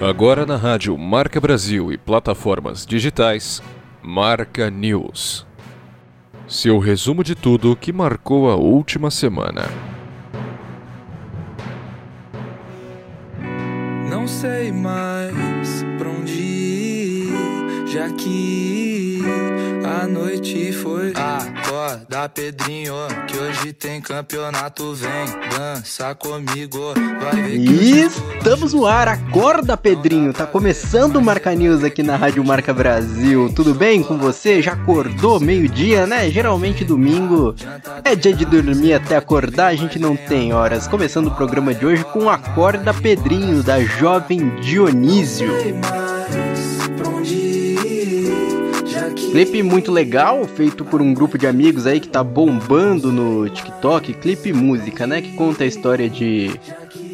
Agora na rádio Marca Brasil e plataformas digitais, Marca News. Seu resumo de tudo que marcou a última semana. Não sei mais pra onde ir, já que a noite foi. Acorda, Pedrinho, que hoje tem campeonato. Vem dança comigo, vai ver que E estamos no ar, acorda Pedrinho, tá começando o Marca News aqui na Rádio Marca Brasil. Tudo bem com você? Já acordou meio-dia, né? Geralmente domingo é dia de dormir até acordar, a gente não tem horas. Começando o programa de hoje com Acorda Pedrinho, da jovem Dionísio. Clipe muito legal, feito por um grupo de amigos aí que tá bombando no TikTok, clipe música, né? Que conta a história de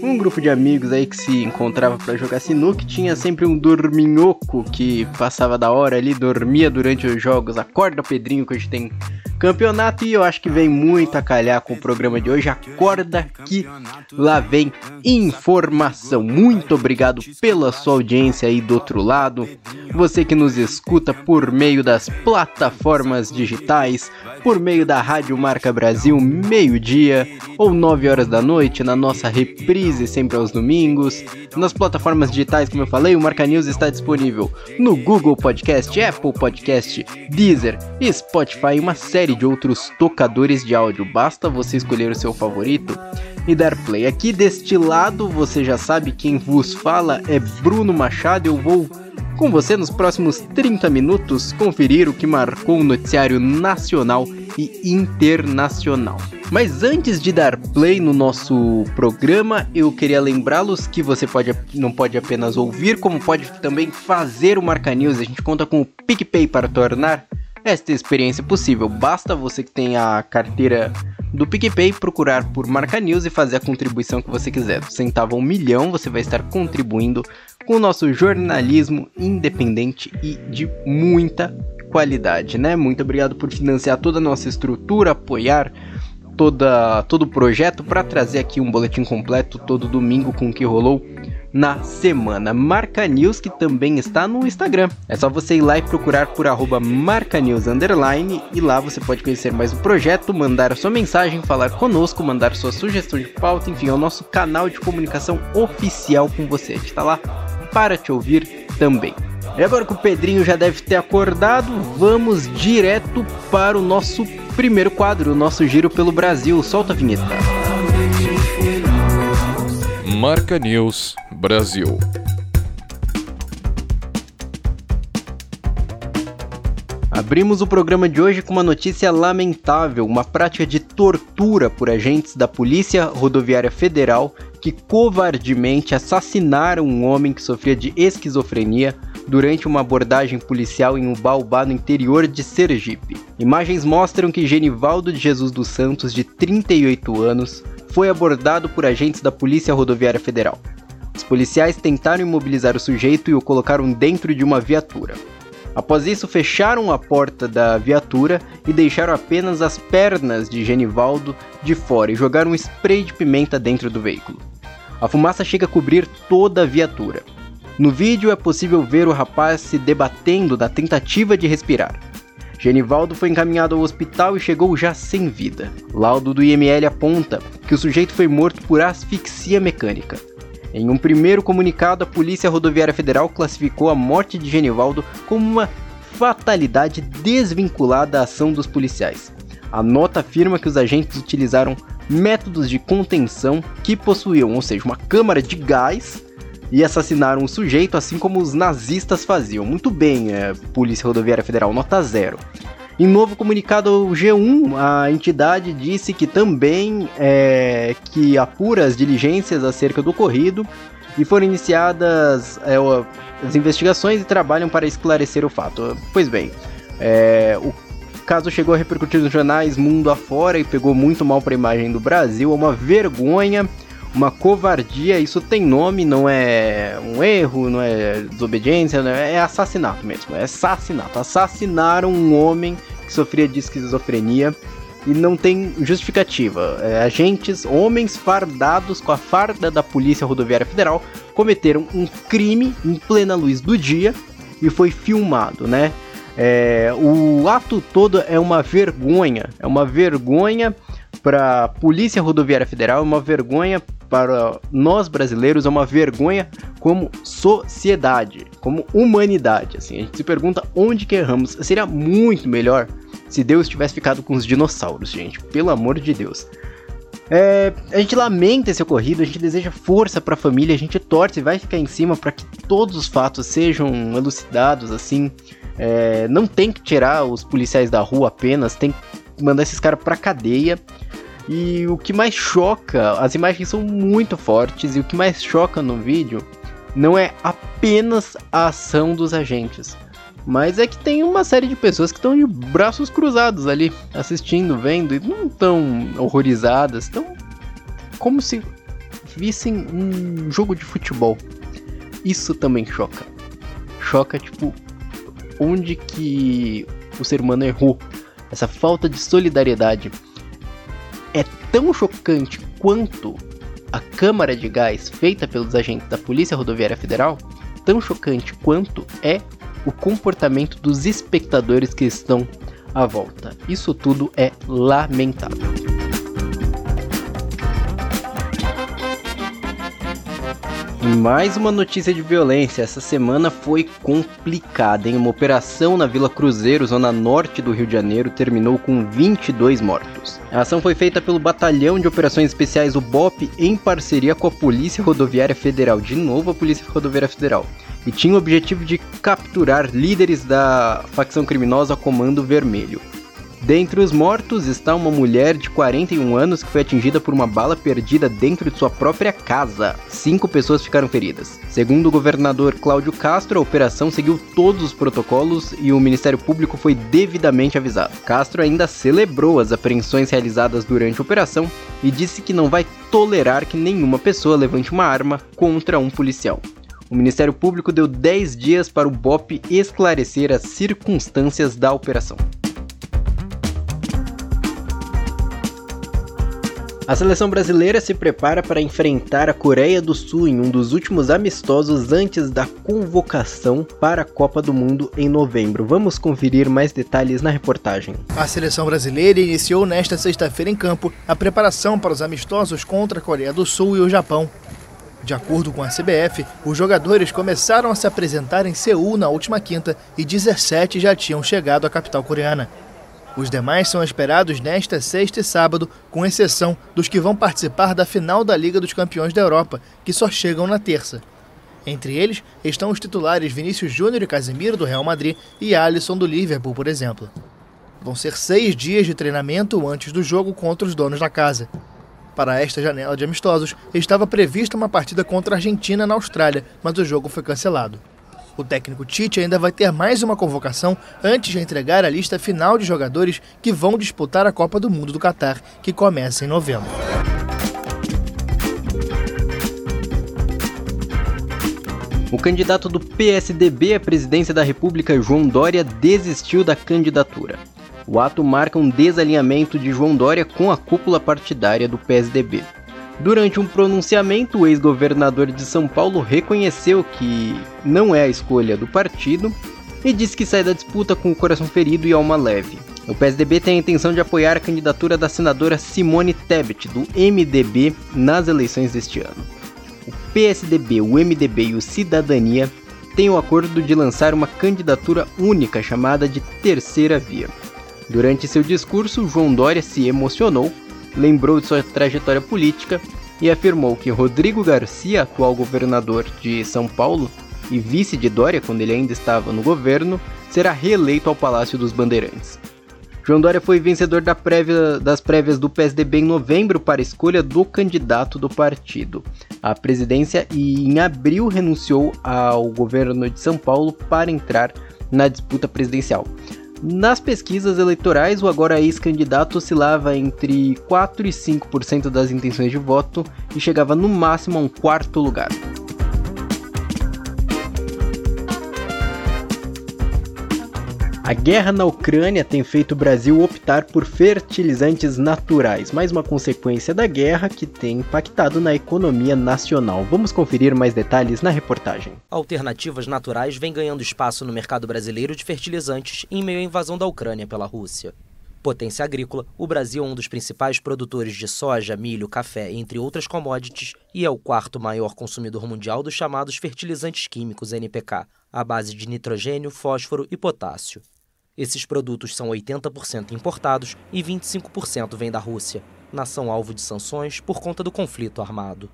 um grupo de amigos aí que se encontrava pra jogar sinuca, tinha sempre um dorminhoco que passava da hora ali, dormia durante os jogos. Acorda Pedrinho que hoje tem campeonato e eu acho que vem muito a calhar com o programa de hoje. Acorda que lá vem informação. Muito obrigado pela sua audiência aí do outro lado. Você que nos escuta por meio das plataformas digitais, por meio da Rádio Marca Brasil, meio-dia ou 9 horas da noite, na nossa reprise sempre aos domingos. Nas plataformas digitais, como eu falei, o Marca News está disponível no Google Podcast, Apple Podcast, Deezer, Spotify e uma série de outros tocadores de áudio. Basta você escolher o seu favorito e dar play. Aqui deste lado, você já sabe quem vos fala é Bruno Machado. Eu vou com você nos próximos 30 minutos conferir o que marcou o noticiário nacional e internacional. Mas antes de dar play no nosso programa, eu queria lembrá-los que você pode, não pode apenas ouvir, como pode também fazer o Marca News. A gente conta com o PicPay para tornar esta experiência possível. Basta você que tem a carteira do PicPay procurar por Marca News e fazer a contribuição que você quiser. Do centavo um milhão, você vai estar contribuindo com o nosso jornalismo independente e de muita qualidade, né? Muito obrigado por financiar toda a nossa estrutura, apoiar toda, todo o projeto para trazer aqui um boletim completo todo domingo com o que rolou na semana. Marca News que também está no Instagram. É só você ir lá e procurar por arroba Marca News Underline e lá você pode conhecer mais o projeto, mandar a sua mensagem, falar conosco, mandar sua sugestão de pauta, enfim, é o nosso canal de comunicação oficial com você. A gente está lá para te ouvir também. E agora que o Pedrinho já deve ter acordado, vamos direto para o nosso primeiro quadro, o nosso giro pelo Brasil. Solta a vinheta. Marca News Brasil. Abrimos o programa de hoje com uma notícia lamentável, uma prática de tortura por agentes da Polícia Rodoviária Federal que covardemente assassinaram um homem que sofria de esquizofrenia durante uma abordagem policial em Ubaubá, no interior de Sergipe. Imagens mostram que Genivaldo de Jesus dos Santos, de 38 anos, foi abordado por agentes da Polícia Rodoviária Federal. Os policiais tentaram imobilizar o sujeito e o colocaram dentro de uma viatura. Após isso, fecharam a porta da viatura e deixaram apenas as pernas de Genivaldo de fora e jogaram um spray de pimenta dentro do veículo. A fumaça chega a cobrir toda a viatura. No vídeo é possível ver o rapaz se debatendo na tentativa de respirar. Genivaldo foi encaminhado ao hospital e chegou já sem vida. Laudo do IML aponta que o sujeito foi morto por asfixia mecânica. Em um primeiro comunicado, a Polícia Rodoviária Federal classificou a morte de Genivaldo como uma fatalidade desvinculada da ação dos policiais. A nota afirma que os agentes utilizaram métodos de contenção que possuíam, ou seja, uma câmara de gás e assassinaram o sujeito, assim como os nazistas faziam. Muito bem, é, Polícia Rodoviária Federal, nota zero. Em novo comunicado ao G1, a entidade disse que também é, que apura as diligências acerca do ocorrido e foram iniciadas é, as investigações e trabalham para esclarecer o fato. Pois bem, é, o caso chegou a repercutir nos jornais mundo afora e pegou muito mal para a imagem do Brasil, é uma vergonha uma covardia, isso tem nome, não é um erro, não é desobediência, não é, é assassinato mesmo, é assassinato. Assassinaram um homem que sofria de esquizofrenia e não tem justificativa. É, agentes, homens fardados com a farda da Polícia Rodoviária Federal, cometeram um crime em plena luz do dia e foi filmado, né? É, o ato todo é uma vergonha, é uma vergonha para a Polícia Rodoviária Federal, é uma vergonha para nós brasileiros, é uma vergonha como sociedade, como humanidade. Assim, a gente se pergunta onde que erramos. Seria muito melhor se Deus tivesse ficado com os dinossauros, gente. Pelo amor de Deus. É, a gente lamenta esse ocorrido, a gente deseja força para a família, a gente torce e vai ficar em cima para que todos os fatos sejam elucidados, assim. É, não tem que tirar os policiais da rua apenas, tem que mandar esses caras pra cadeia. E o que mais choca, as imagens são muito fortes, e o que mais choca no vídeo não é apenas a ação dos agentes, mas é que tem uma série de pessoas que estão de braços cruzados ali, assistindo, vendo, e não tão horrorizadas, estão como se vissem um jogo de futebol. Isso também choca. Choca, tipo, onde que o ser humano errou. Essa falta de solidariedade é tão chocante quanto a câmara de gás feita pelos agentes da Polícia Rodoviária Federal, tão chocante quanto é o comportamento dos espectadores que estão à volta. Isso tudo é lamentável. Mais uma notícia de violência. Essa semana foi complicada, hein? Uma operação na Vila Cruzeiro, zona norte do Rio de Janeiro, terminou com 22 mortos. A ação foi feita pelo Batalhão de Operações Especiais, o BOP, em parceria com a Polícia Rodoviária Federal. De novo, a Polícia Rodoviária Federal e tinha o objetivo de capturar líderes da facção criminosa Comando Vermelho. Dentre os mortos está uma mulher de 41 anos que foi atingida por uma bala perdida dentro de sua própria casa. Cinco pessoas ficaram feridas. Segundo o governador Cláudio Castro, a operação seguiu todos os protocolos e o Ministério Público foi devidamente avisado. Castro ainda celebrou as apreensões realizadas durante a operação e disse que não vai tolerar que nenhuma pessoa levante uma arma contra um policial. O Ministério Público deu 10 dias para o BOP esclarecer as circunstâncias da operação. A seleção brasileira se prepara para enfrentar a Coreia do Sul em um dos últimos amistosos antes da convocação para a Copa do Mundo em novembro. Vamos conferir mais detalhes na reportagem. A seleção brasileira iniciou nesta sexta-feira em campo a preparação para os amistosos contra a Coreia do Sul e o Japão. De acordo com a CBF, os jogadores começaram a se apresentar em Seul na última quinta e 17 já tinham chegado à capital coreana. Os demais são esperados nesta sexta e sábado, com exceção dos que vão participar da final da Liga dos Campeões da Europa, que só chegam na terça. Entre eles estão os titulares Vinícius Júnior e Casemiro do Real Madrid e Alisson do Liverpool, por exemplo. Vão ser seis dias de treinamento antes do jogo contra os donos da casa. Para esta janela de amistosos, estava prevista uma partida contra a Argentina na Austrália, mas o jogo foi cancelado. O técnico Tite ainda vai ter mais uma convocação antes de entregar a lista final de jogadores que vão disputar a Copa do Mundo do Catar, que começa em novembro. O candidato do PSDB à presidência da República, João Dória, desistiu da candidatura. O ato marca um desalinhamento de João Dória com a cúpula partidária do PSDB. Durante um pronunciamento, o ex-governador de São Paulo reconheceu que não é a escolha do partido e disse que sai da disputa com o coração ferido e alma leve. O PSDB tem a intenção de apoiar a candidatura da senadora Simone Tebet, do MDB, nas eleições deste ano. O PSDB, o MDB e o Cidadania têm o acordo de lançar uma candidatura única chamada de Terceira Via. Durante seu discurso, João Dória se emocionou, lembrou de sua trajetória política e afirmou que Rodrigo Garcia, atual governador de São Paulo e vice de Dória quando ele ainda estava no governo, será reeleito ao Palácio dos Bandeirantes. João Dória foi vencedor da prévia, das prévias do PSDB em novembro para escolha do candidato do partido à presidência e em abril renunciou ao governo de São Paulo para entrar na disputa presidencial. Nas pesquisas eleitorais, o agora ex-candidato oscilava entre 4 e 5% das intenções de voto e chegava no máximo a um quarto lugar. A guerra na Ucrânia tem feito o Brasil optar por fertilizantes naturais, mais uma consequência da guerra que tem impactado na economia nacional. Vamos conferir mais detalhes na reportagem. Alternativas naturais vêm ganhando espaço no mercado brasileiro de fertilizantes em meio à invasão da Ucrânia pela Rússia. Potência agrícola, o Brasil é um dos principais produtores de soja, milho, café, entre outras commodities, e é o quarto maior consumidor mundial dos chamados fertilizantes químicos NPK, à base de nitrogênio, fósforo e potássio. Esses produtos são 80% importados e 25% vêm da Rússia, nação alvo de sanções por conta do conflito armado.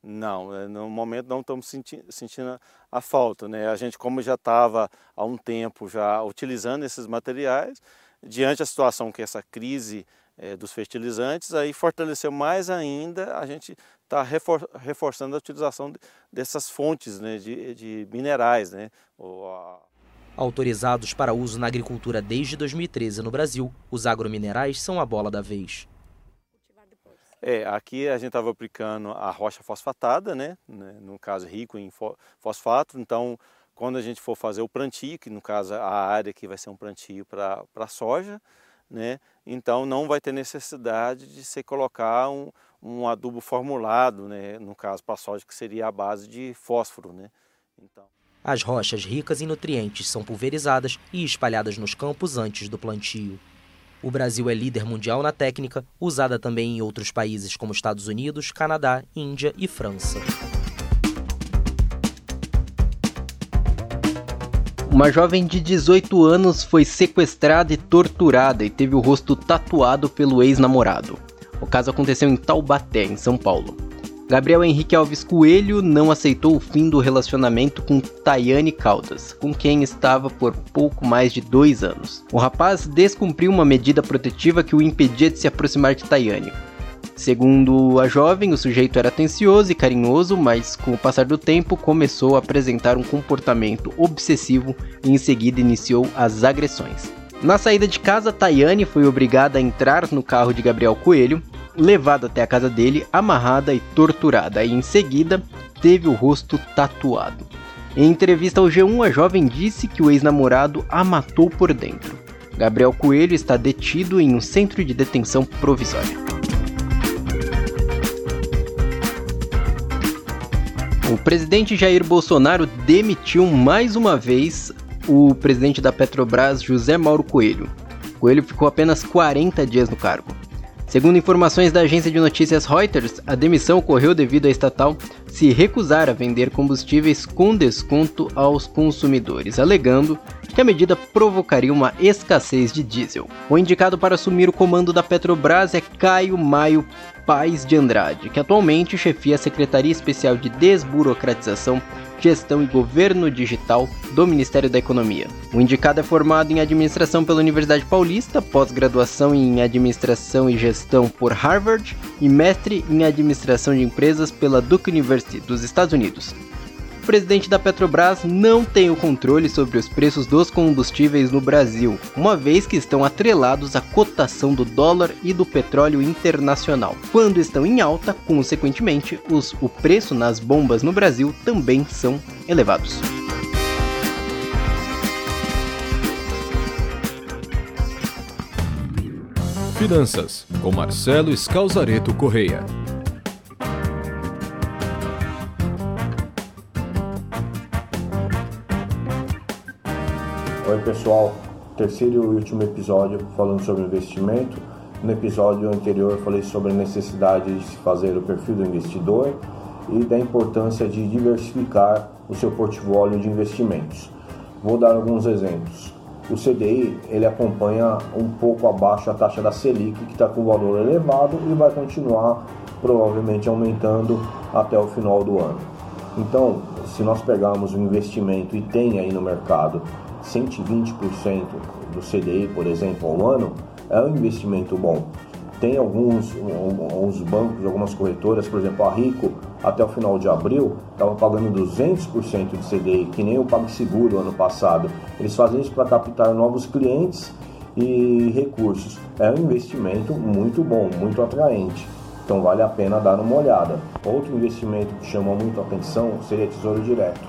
Não, é, no momento não estamos senti sentindo a falta. Né? A gente, como já estava há um tempo já utilizando esses materiais, diante da situação que essa crise é, dos fertilizantes, aí fortaleceu mais ainda, a gente está refor reforçando a utilização dessas fontes né, de, de minerais. Né? A Autorizados para uso na agricultura desde 2013 no Brasil, os agrominerais são a bola da vez. É, aqui a gente estava aplicando a rocha fosfatada, né? né? no caso rico em fosfato, então quando a gente for fazer o plantio, que no caso a área aqui vai ser um plantio para soja, né? então não vai ter necessidade de se colocar um, um adubo formulado, né? no caso para soja, que seria a base de fósforo. Né? Então... As rochas ricas em nutrientes são pulverizadas e espalhadas nos campos antes do plantio. O Brasil é líder mundial na técnica, usada também em outros países como Estados Unidos, Canadá, Índia e França. Uma jovem de 18 anos foi sequestrada e torturada e teve o rosto tatuado pelo ex-namorado. O caso aconteceu em Taubaté, em São Paulo. Gabriel Henrique Alves Coelho não aceitou o fim do relacionamento com Tayane Caldas, com quem estava por pouco mais de dois anos. O rapaz descumpriu uma medida protetiva que o impedia de se aproximar de Tayane. Segundo a jovem, o sujeito era atencioso e carinhoso, mas com o passar do tempo começou a apresentar um comportamento obsessivo e em seguida iniciou as agressões. Na saída de casa, Tayane foi obrigada a entrar no carro de Gabriel Coelho levada até a casa dele, amarrada e torturada, e em seguida teve o rosto tatuado. Em entrevista ao G1, a jovem disse que o ex-namorado a matou por dentro. Gabriel Coelho está detido em um centro de detenção provisória. O presidente Jair Bolsonaro demitiu mais uma vez o presidente da Petrobras, José Mauro Coelho. Coelho ficou apenas 40 dias no cargo. Segundo informações da agência de notícias Reuters, a demissão ocorreu devido à estatal se recusar a vender combustíveis com desconto aos consumidores, alegando que a medida provocaria uma escassez de diesel. O indicado para assumir o comando da Petrobras é Caio Maio Paz de Andrade, que atualmente chefia a Secretaria Especial de Desburocratização Gestão e Governo Digital do Ministério da Economia. O indicado é formado em Administração pela Universidade Paulista, pós-graduação em Administração e Gestão por Harvard e mestre em Administração de Empresas pela Duke University dos Estados Unidos presidente da Petrobras não tem o controle sobre os preços dos combustíveis no Brasil, uma vez que estão atrelados à cotação do dólar e do petróleo internacional. Quando estão em alta, consequentemente, os, o preço nas bombas no Brasil também são elevados. Finanças, com Marcelo Scalzareto Correia. Oi pessoal, terceiro e último episódio falando sobre investimento. No episódio anterior eu falei sobre a necessidade de se fazer o perfil do investidor e da importância de diversificar o seu portfólio de investimentos. Vou dar alguns exemplos. O CDI ele acompanha um pouco abaixo a taxa da Selic, que está com valor elevado e vai continuar provavelmente aumentando até o final do ano. Então, se nós pegarmos um investimento e tem aí no mercado 120% do CDI, por exemplo, ao ano, é um investimento bom. Tem alguns, alguns bancos, algumas corretoras, por exemplo, a Rico, até o final de abril, estava pagando 200% de CDI, que nem o PagSeguro ano passado. Eles fazem isso para captar novos clientes e recursos. É um investimento muito bom, muito atraente. Então vale a pena dar uma olhada. Outro investimento que chama muito atenção seria Tesouro Direto.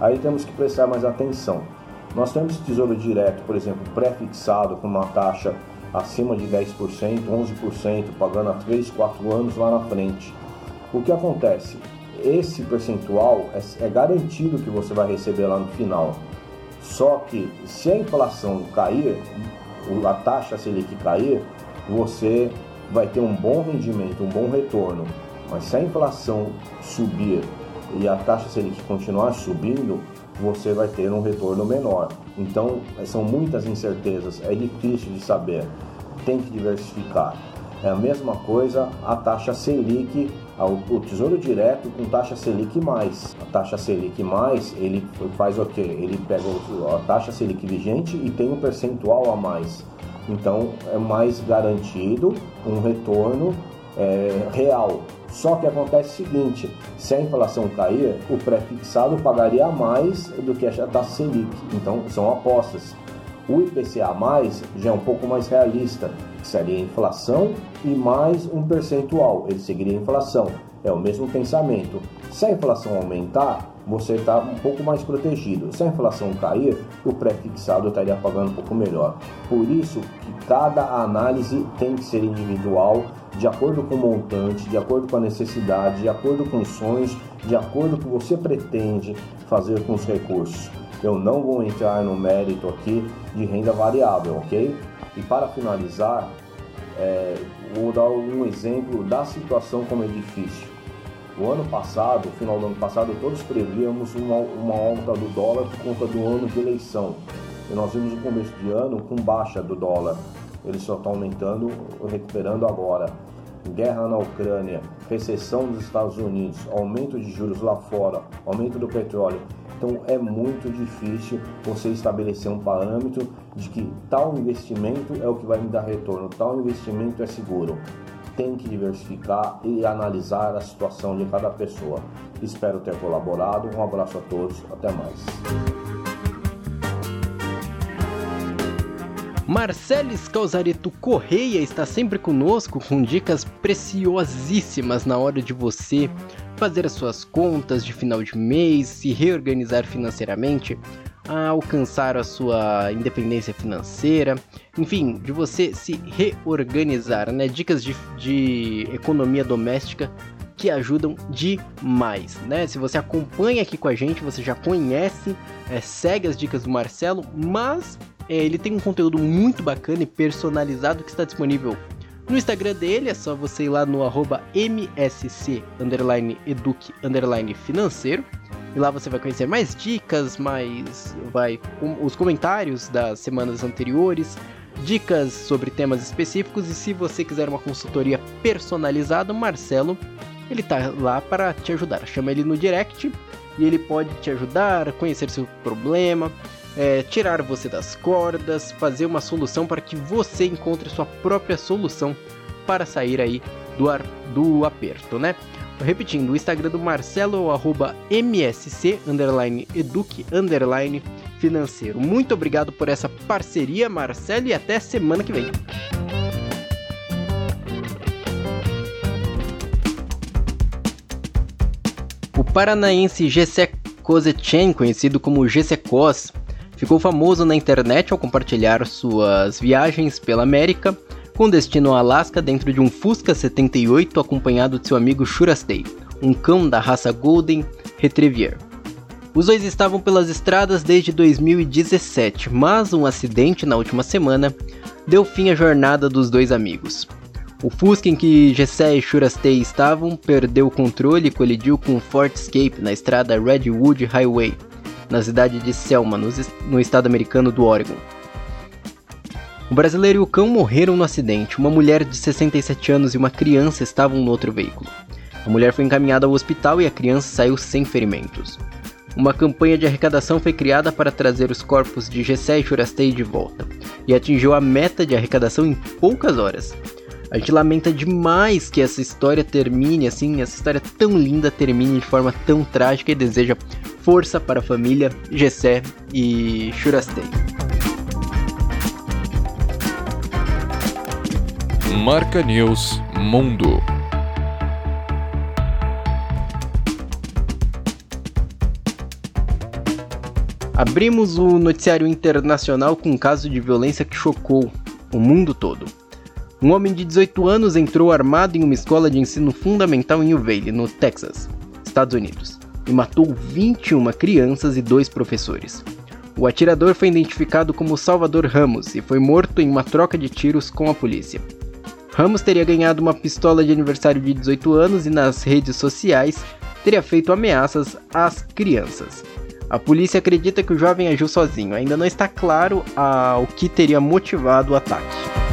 Aí temos que prestar mais atenção Nós temos tesouro direto, por exemplo, pré-fixado com uma taxa acima de 10%, 11%, pagando a 3, 4 anos lá na frente. O que acontece? Esse percentual é, é garantido que você vai receber lá no final. Só que se a inflação cair, a taxa Selic cair, você vai ter um bom rendimento, um bom retorno. Mas se a inflação subir e a taxa Selic continuar subindo, você vai ter um retorno menor. Então, são muitas incertezas, é difícil de saber. Tem que diversificar. É a mesma coisa a taxa Selic, o Tesouro Direto com taxa Selic mais. A taxa Selic mais, ele faz o quê? Ele pega a taxa Selic vigente e tem um percentual a mais. Então é mais garantido um retorno é, real. Só que acontece o seguinte: se a inflação cair, o pré-fixado pagaria mais do que a taxa Selic. Então são apostas. O IPCA mais já é um pouco mais realista, que seria a inflação e mais um percentual. Ele seguiria a inflação. É o mesmo pensamento. Se a inflação aumentar, você está um pouco mais protegido. Se a inflação cair, o pré-fixado estaria pagando um pouco melhor. Por isso que cada análise tem que ser individual, de acordo com o montante, de acordo com a necessidade, de acordo com os sonhos, de acordo com o que você pretende fazer com os recursos. Eu não vou entrar no mérito aqui de renda variável, ok? E para finalizar, é, vou dar um exemplo da situação como é difícil. O ano passado, final do ano passado, todos prevíamos uma, uma alta do dólar por conta do ano de eleição. E nós vimos o começo de ano com baixa do dólar. Ele só está aumentando, recuperando agora. Guerra na Ucrânia, recessão dos Estados Unidos, aumento de juros lá fora, aumento do petróleo. Então é muito difícil você estabelecer um parâmetro de que tal investimento é o que vai me dar retorno, tal investimento é seguro tem que diversificar e analisar a situação de cada pessoa. Espero ter colaborado. Um abraço a todos. Até mais. Marceles Causareto Correia está sempre conosco com dicas preciosíssimas na hora de você fazer as suas contas de final de mês, se reorganizar financeiramente alcançar a sua independência financeira, enfim, de você se reorganizar, né? Dicas de, de economia doméstica que ajudam demais, né? Se você acompanha aqui com a gente, você já conhece, é, segue as dicas do Marcelo, mas é, ele tem um conteúdo muito bacana e personalizado que está disponível no Instagram dele, é só você ir lá no arroba msc educ financeiro. E lá você vai conhecer mais dicas, mais vai um, os comentários das semanas anteriores, dicas sobre temas específicos e se você quiser uma consultoria personalizada, o Marcelo, ele tá lá para te ajudar. Chama ele no direct e ele pode te ajudar, conhecer seu problema, é, tirar você das cordas, fazer uma solução para que você encontre sua própria solução para sair aí do, ar, do aperto, né? Repetindo, o Instagram do Marcelo arroba msc, underline, eduque, underline, financeiro. Muito obrigado por essa parceria, Marcelo, e até semana que vem. O paranaense Gessé Kozetchen, conhecido como Gessé Kos, ficou famoso na internet ao compartilhar suas viagens pela América com destino ao Alasca dentro de um Fusca 78 acompanhado de seu amigo Shurastei, um cão da raça Golden Retriever. Os dois estavam pelas estradas desde 2017, mas um acidente na última semana deu fim à jornada dos dois amigos. O Fusca em que Gessé e Shurastei estavam perdeu o controle e colidiu com o Ford Escape na estrada Redwood Highway, na cidade de Selma, no estado americano do Oregon. O brasileiro e o cão morreram no acidente. Uma mulher de 67 anos e uma criança estavam no outro veículo. A mulher foi encaminhada ao hospital e a criança saiu sem ferimentos. Uma campanha de arrecadação foi criada para trazer os corpos de Gessé e Churastei de volta, e atingiu a meta de arrecadação em poucas horas. A gente lamenta demais que essa história termine assim, essa história tão linda termine de forma tão trágica e deseja força para a família Gessé e Churastei. Marca News Mundo. Abrimos o noticiário internacional com um caso de violência que chocou o mundo todo. Um homem de 18 anos entrou armado em uma escola de ensino fundamental em Uvalde, no Texas, Estados Unidos, e matou 21 crianças e dois professores. O atirador foi identificado como Salvador Ramos e foi morto em uma troca de tiros com a polícia. Ramos teria ganhado uma pistola de aniversário de 18 anos e nas redes sociais teria feito ameaças às crianças. A polícia acredita que o jovem agiu sozinho, ainda não está claro ah, o que teria motivado o ataque.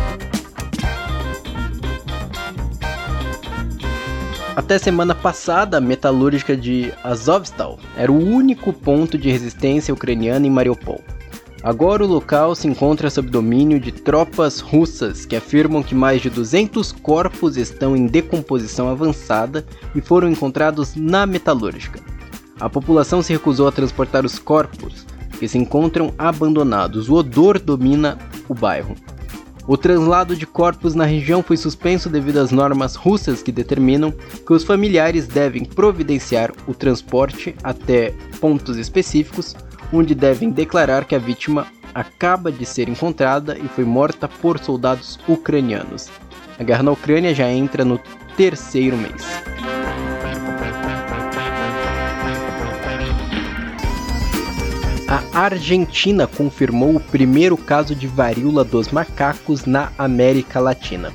Até semana passada, a metalúrgica de Azovstal era o único ponto de resistência ucraniana em Mariupol. Agora o local se encontra sob domínio de tropas russas que afirmam que mais de 200 corpos estão em decomposição avançada e foram encontrados na metalúrgica. A população se recusou a transportar os corpos, que se encontram abandonados. O odor domina o bairro. O translado de corpos na região foi suspenso devido às normas russas que determinam que os familiares devem providenciar o transporte até pontos específicos, onde devem declarar que a vítima acaba de ser encontrada e foi morta por soldados ucranianos. A guerra na Ucrânia já entra no terceiro mês. A Argentina confirmou o primeiro caso de varíola dos macacos na América Latina.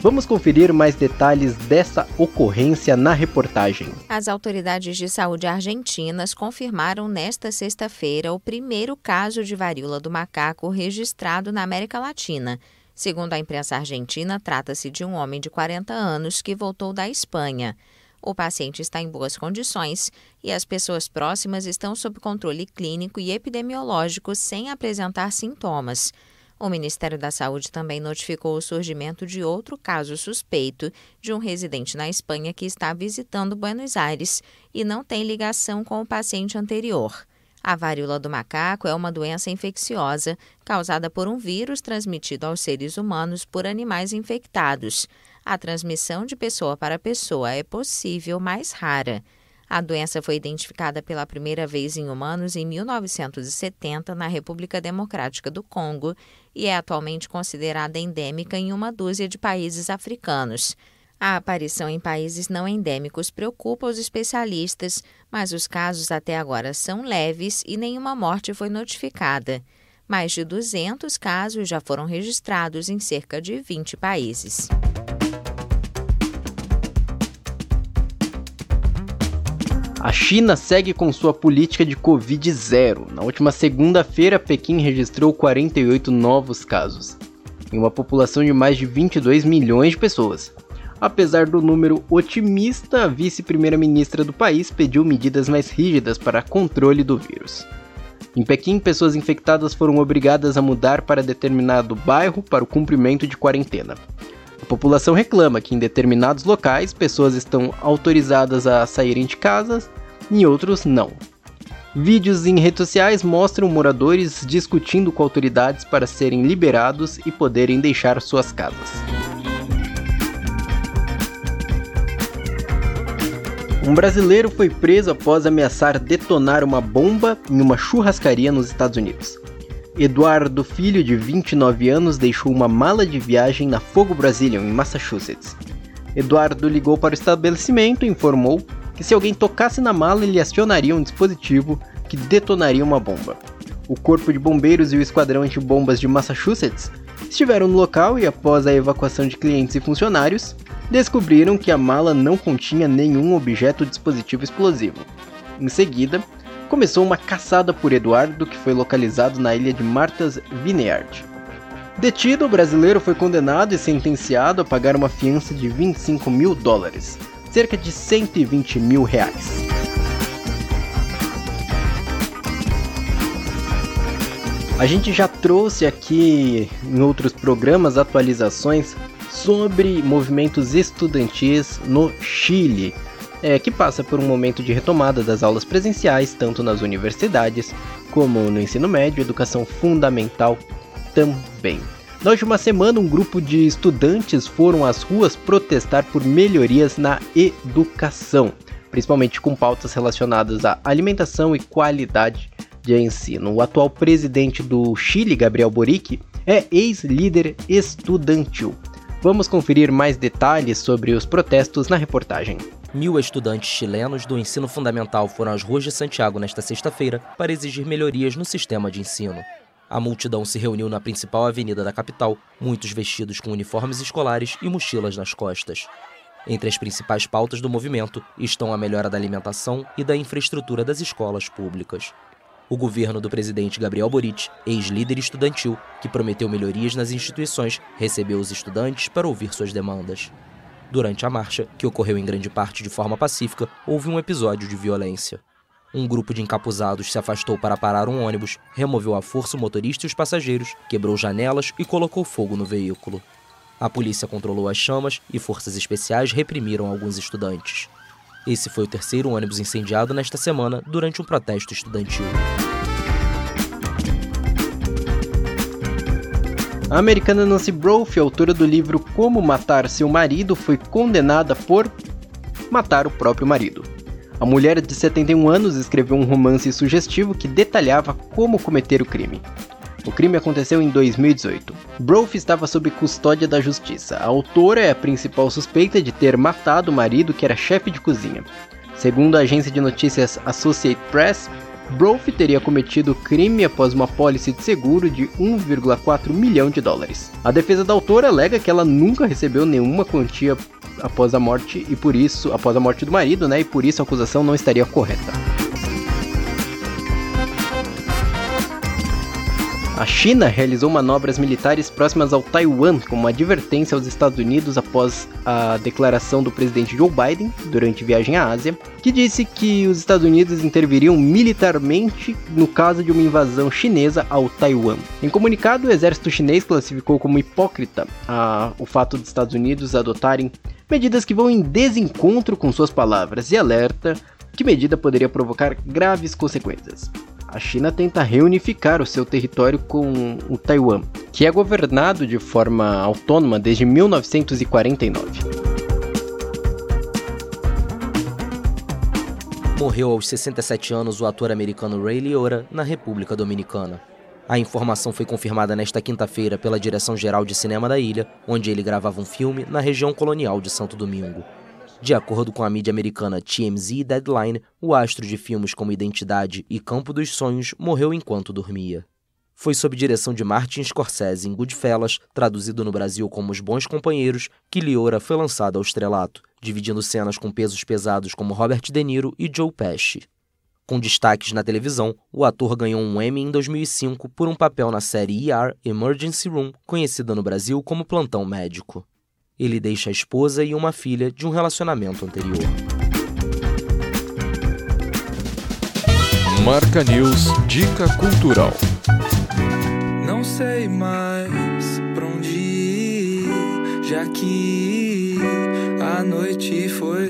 Vamos conferir mais detalhes dessa ocorrência na reportagem. As autoridades de saúde argentinas confirmaram nesta sexta-feira o primeiro caso de varíola do macaco registrado na América Latina. Segundo a imprensa argentina, trata-se de um homem de 40 anos que voltou da Espanha. O paciente está em boas condições e as pessoas próximas estão sob controle clínico e epidemiológico sem apresentar sintomas. O Ministério da Saúde também notificou o surgimento de outro caso suspeito de um residente na Espanha que está visitando Buenos Aires e não tem ligação com o paciente anterior. A varíola do macaco é uma doença infecciosa causada por um vírus transmitido aos seres humanos por animais infectados. A transmissão de pessoa para pessoa é possível, mas rara. A doença foi identificada pela primeira vez em humanos em 1970 na República Democrática do Congo e é atualmente considerada endêmica em uma dúzia de países africanos. A aparição em países não endêmicos preocupa os especialistas, mas os casos até agora são leves e nenhuma morte foi notificada. Mais de 200 casos já foram registrados em cerca de 20 países. A China segue com sua política de Covid-0. Na última segunda-feira, Pequim registrou 48 novos casos, em uma população de mais de 22 milhões de pessoas. Apesar do número otimista, a vice-primeira-ministra do país pediu medidas mais rígidas para controle do vírus. Em Pequim, pessoas infectadas foram obrigadas a mudar para determinado bairro para o cumprimento de quarentena. A população reclama que em determinados locais pessoas estão autorizadas a saírem de casa e outros não. Vídeos em redes sociais mostram moradores discutindo com autoridades para serem liberados e poderem deixar suas casas. Um brasileiro foi preso após ameaçar detonar uma bomba em uma churrascaria nos Estados Unidos. Eduardo Filho, de 29 anos, deixou uma mala de viagem na Fogo Brazilian, em Massachusetts. Eduardo ligou para o estabelecimento e informou que se alguém tocasse na mala, ele acionaria um dispositivo que detonaria uma bomba. O Corpo de Bombeiros e o Esquadrão Antibombas de Massachusetts estiveram no local e, após a evacuação de clientes e funcionários, descobriram que a mala não continha nenhum objeto ou dispositivo explosivo. Em seguida, começou uma caçada por Eduardo, que foi localizado na ilha de Martha's Vineyard. Detido, o brasileiro foi condenado e sentenciado a pagar uma fiança de 25 mil dólares, cerca de 120 mil reais. A gente já trouxe aqui em outros programas atualizações sobre movimentos estudantis no Chile é, que passa por um momento de retomada das aulas presenciais, tanto nas universidades como no ensino médio educação fundamental também. Na última semana, um grupo de estudantes foram às ruas protestar por melhorias na educação, principalmente com pautas relacionadas à alimentação e qualidade de de ensino. O atual presidente do Chile, Gabriel Boric, é ex-líder estudantil. Vamos conferir mais detalhes sobre os protestos na reportagem. Mil estudantes chilenos do ensino fundamental foram às ruas de Santiago nesta sexta-feira para exigir melhorias no sistema de ensino. A multidão se reuniu na principal avenida da capital, muitos vestidos com uniformes escolares e mochilas nas costas. Entre as principais pautas do movimento estão a melhora da alimentação e da infraestrutura das escolas públicas. O governo do presidente Gabriel Boric, ex-líder estudantil, que prometeu melhorias nas instituições, recebeu os estudantes para ouvir suas demandas. Durante a marcha, que ocorreu em grande parte de forma pacífica, houve um episódio de violência. Um grupo de encapuzados se afastou para parar um ônibus, removeu à força o motorista e os passageiros, quebrou janelas e colocou fogo no veículo. A polícia controlou as chamas e forças especiais reprimiram alguns estudantes. Esse foi o terceiro ônibus incendiado nesta semana durante um protesto estudantil. A americana Nancy Brophy, autora do livro Como Matar Seu Marido, foi condenada por matar o próprio marido. A mulher de 71 anos escreveu um romance sugestivo que detalhava como cometer o crime. O crime aconteceu em 2018. Brophy estava sob custódia da justiça. A autora é a principal suspeita de ter matado o marido que era chefe de cozinha. Segundo a agência de notícias Associated Press, Brophy teria cometido crime após uma pólice de seguro de 1,4 milhão de dólares. A defesa da autora alega que ela nunca recebeu nenhuma quantia após a morte e por isso, após a morte do marido, né, e por isso a acusação não estaria correta. A China realizou manobras militares próximas ao Taiwan como advertência aos Estados Unidos após a declaração do presidente Joe Biden durante viagem à Ásia, que disse que os Estados Unidos interviriam militarmente no caso de uma invasão chinesa ao Taiwan. Em comunicado, o exército chinês classificou como hipócrita a, o fato dos Estados Unidos adotarem medidas que vão em desencontro com suas palavras e alerta que medida poderia provocar graves consequências a China tenta reunificar o seu território com o Taiwan, que é governado de forma autônoma desde 1949. Morreu aos 67 anos o ator americano Ray Liotta na República Dominicana. A informação foi confirmada nesta quinta-feira pela Direção-Geral de Cinema da ilha, onde ele gravava um filme na região colonial de Santo Domingo. De acordo com a mídia americana TMZ e Deadline, o astro de filmes como Identidade e Campo dos Sonhos morreu enquanto dormia. Foi sob direção de Martin Scorsese em Goodfellas, traduzido no Brasil como Os Bons Companheiros, que Liora foi lançado ao estrelato, dividindo cenas com pesos pesados como Robert De Niro e Joe Pesci. Com destaques na televisão, o ator ganhou um Emmy em 2005 por um papel na série ER Emergency Room, conhecida no Brasil como Plantão Médico. Ele deixa a esposa e uma filha de um relacionamento anterior. Marca News Dica Cultural. Não sei mais pra onde ir, já que a noite foi.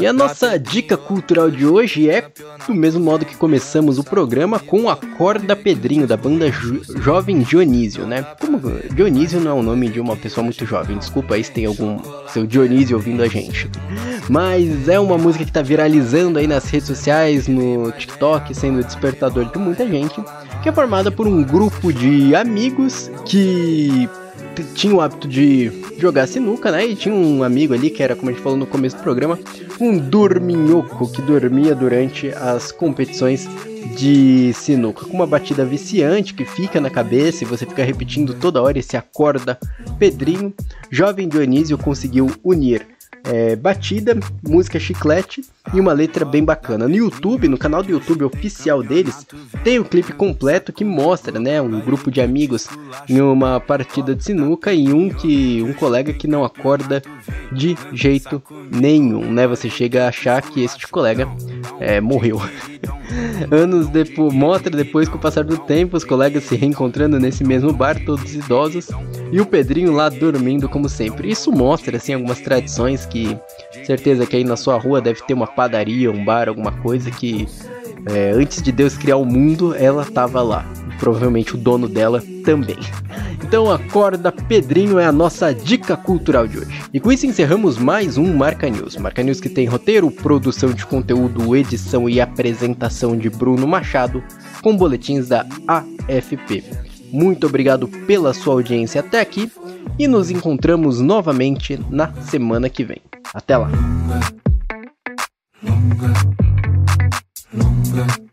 E a nossa dica cultural de hoje é do mesmo modo que começamos o programa com Acorda Pedrinho da banda jo Jovem Dionísio, né? Como Dionísio não é o nome de uma pessoa muito jovem, desculpa aí se tem algum seu Dionísio ouvindo a gente. Mas é uma música que tá viralizando aí nas redes sociais, no TikTok, sendo despertador de muita gente, que é formada por um grupo de amigos que tinha o hábito de jogar sinuca, né? E tinha um amigo ali, que era, como a gente falou no começo do programa, um dorminhoco que dormia durante as competições de sinuca, com uma batida viciante que fica na cabeça e você fica repetindo toda hora esse acorda Pedrinho. Jovem Dionísio conseguiu unir é, batida, música chiclete e uma letra bem bacana. No YouTube, no canal do YouTube oficial deles, tem o clipe completo que mostra, né, um grupo de amigos em uma partida de sinuca e um que um colega que não acorda de jeito nenhum, né? Você chega a achar que este colega é, morreu. Anos depois, mostra depois com o passar do tempo, os colegas se reencontrando nesse mesmo bar, todos idosos, e o Pedrinho lá dormindo como sempre. Isso mostra assim algumas tradições que certeza que aí na sua rua deve ter uma padaria, um bar, alguma coisa que é, antes de Deus criar o mundo, ela estava lá. Provavelmente o dono dela também. então acorda, Pedrinho é a nossa dica cultural de hoje. E com isso encerramos mais um Marca News. Marca News que tem roteiro, produção de conteúdo, edição e apresentação de Bruno Machado, com boletins da AFP. Muito obrigado pela sua audiência até aqui e nos encontramos novamente na semana que vem. Até lá! Yeah.